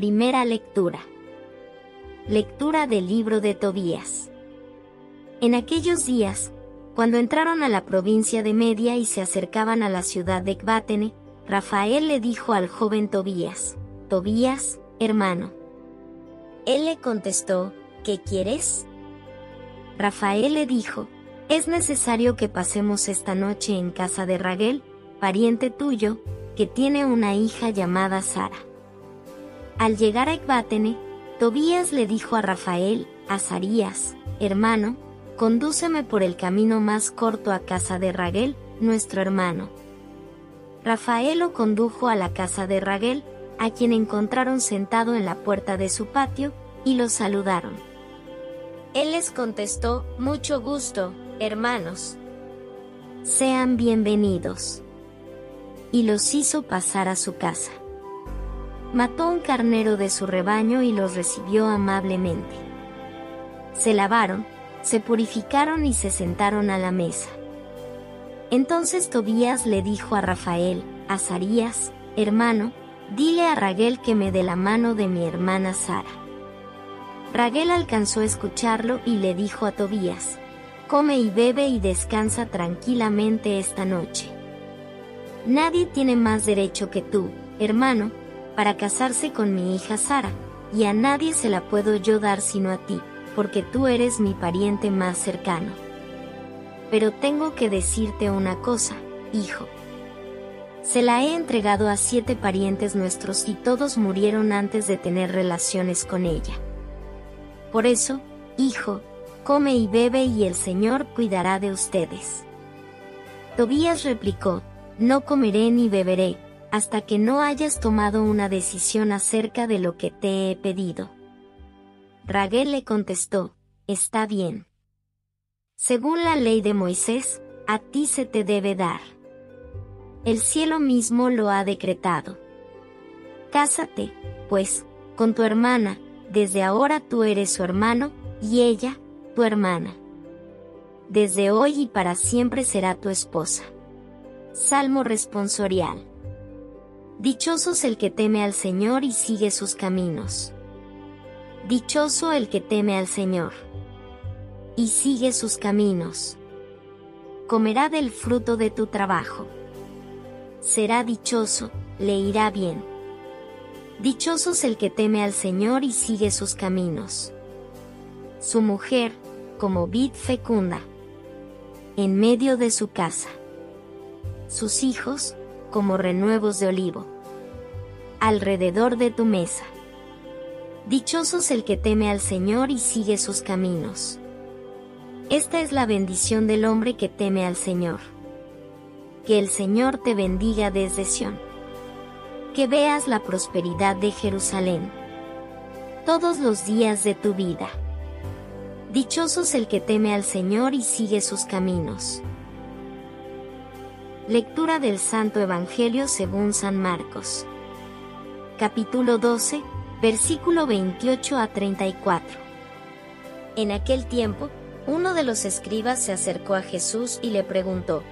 Primera lectura. Lectura del libro de Tobías. En aquellos días, cuando entraron a la provincia de Media y se acercaban a la ciudad de Ecbátene, Rafael le dijo al joven Tobías, Tobías, hermano. Él le contestó, ¿qué quieres? Rafael le dijo, es necesario que pasemos esta noche en casa de Raguel, pariente tuyo, que tiene una hija llamada Sara. Al llegar a Ecbátene, Tobías le dijo a Rafael, Azarías, hermano, condúceme por el camino más corto a casa de Raguel, nuestro hermano. Rafael lo condujo a la casa de Raguel, a quien encontraron sentado en la puerta de su patio, y lo saludaron. Él les contestó, mucho gusto, hermanos. Sean bienvenidos. Y los hizo pasar a su casa mató un carnero de su rebaño y los recibió amablemente. Se lavaron, se purificaron y se sentaron a la mesa. Entonces Tobías le dijo a Rafael, Azarías, hermano, dile a Raguel que me dé la mano de mi hermana Sara. Raguel alcanzó a escucharlo y le dijo a Tobías, come y bebe y descansa tranquilamente esta noche. Nadie tiene más derecho que tú, hermano, para casarse con mi hija Sara, y a nadie se la puedo yo dar sino a ti, porque tú eres mi pariente más cercano. Pero tengo que decirte una cosa, hijo. Se la he entregado a siete parientes nuestros y todos murieron antes de tener relaciones con ella. Por eso, hijo, come y bebe y el Señor cuidará de ustedes. Tobías replicó, no comeré ni beberé, hasta que no hayas tomado una decisión acerca de lo que te he pedido. Raguel le contestó, está bien. Según la ley de Moisés, a ti se te debe dar. El cielo mismo lo ha decretado. Cásate, pues, con tu hermana, desde ahora tú eres su hermano, y ella, tu hermana. Desde hoy y para siempre será tu esposa. Salmo responsorial. Dichosos el que teme al Señor y sigue sus caminos. Dichoso el que teme al Señor y sigue sus caminos. Comerá del fruto de tu trabajo. Será dichoso, le irá bien. Dichosos el que teme al Señor y sigue sus caminos. Su mujer, como vid fecunda, en medio de su casa. Sus hijos, como renuevos de olivo. Alrededor de tu mesa. Dichosos el que teme al Señor y sigue sus caminos. Esta es la bendición del hombre que teme al Señor. Que el Señor te bendiga desde Sión. Que veas la prosperidad de Jerusalén. Todos los días de tu vida. Dichosos el que teme al Señor y sigue sus caminos Lectura del Santo Evangelio según San Marcos. Capítulo 12, versículo 28 a 34. En aquel tiempo, uno de los escribas se acercó a Jesús y le preguntó,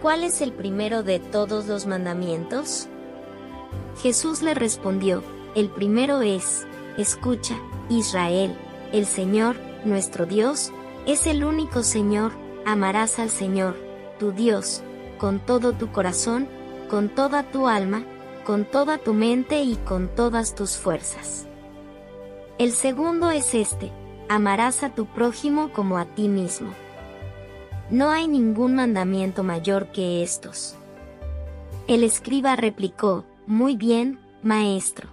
¿Cuál es el primero de todos los mandamientos? Jesús le respondió, el primero es, escucha, Israel, el Señor, nuestro Dios, es el único Señor, amarás al Señor, tu Dios, con todo tu corazón, con toda tu alma, con toda tu mente y con todas tus fuerzas. El segundo es este, amarás a tu prójimo como a ti mismo. No hay ningún mandamiento mayor que estos. El escriba replicó, muy bien, maestro.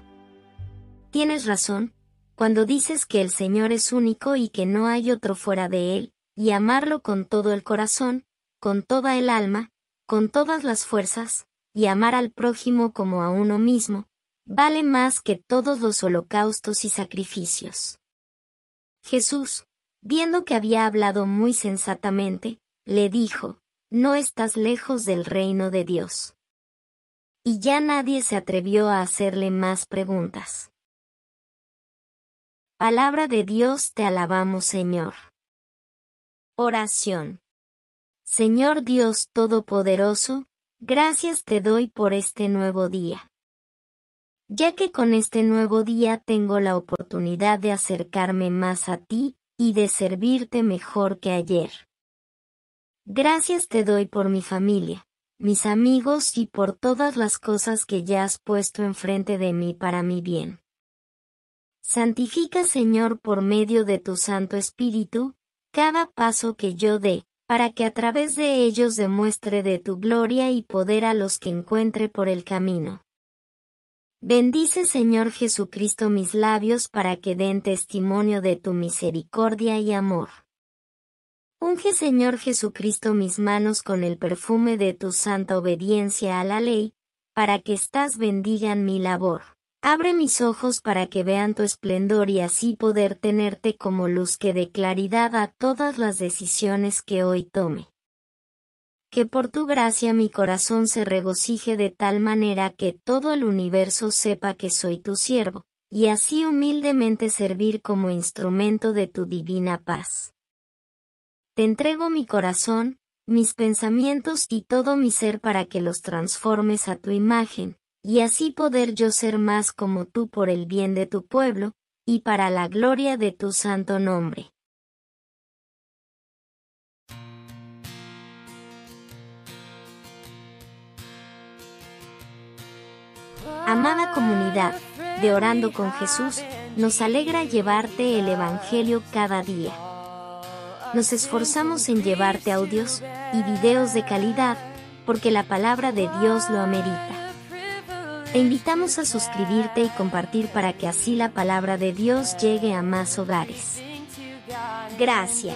Tienes razón, cuando dices que el Señor es único y que no hay otro fuera de Él, y amarlo con todo el corazón, con toda el alma, con todas las fuerzas, y amar al prójimo como a uno mismo, vale más que todos los holocaustos y sacrificios. Jesús, viendo que había hablado muy sensatamente, le dijo, No estás lejos del reino de Dios. Y ya nadie se atrevió a hacerle más preguntas. Palabra de Dios te alabamos Señor. Oración. Señor Dios Todopoderoso, gracias te doy por este nuevo día. Ya que con este nuevo día tengo la oportunidad de acercarme más a ti y de servirte mejor que ayer. Gracias te doy por mi familia, mis amigos y por todas las cosas que ya has puesto enfrente de mí para mi bien. Santifica Señor por medio de tu Santo Espíritu, cada paso que yo dé, para que a través de ellos demuestre de tu gloria y poder a los que encuentre por el camino. Bendice Señor Jesucristo mis labios para que den testimonio de tu misericordia y amor. Unge Señor Jesucristo mis manos con el perfume de tu santa obediencia a la ley, para que estás bendigan mi labor. Abre mis ojos para que vean tu esplendor y así poder tenerte como luz que dé claridad a todas las decisiones que hoy tome. Que por tu gracia mi corazón se regocije de tal manera que todo el universo sepa que soy tu siervo, y así humildemente servir como instrumento de tu divina paz. Te entrego mi corazón, mis pensamientos y todo mi ser para que los transformes a tu imagen, y así poder yo ser más como tú por el bien de tu pueblo, y para la gloria de tu santo nombre. Amada comunidad de Orando con Jesús, nos alegra llevarte el Evangelio cada día. Nos esforzamos en llevarte audios y videos de calidad, porque la palabra de Dios lo amerita. Te invitamos a suscribirte y compartir para que así la palabra de Dios llegue a más hogares. Gracias.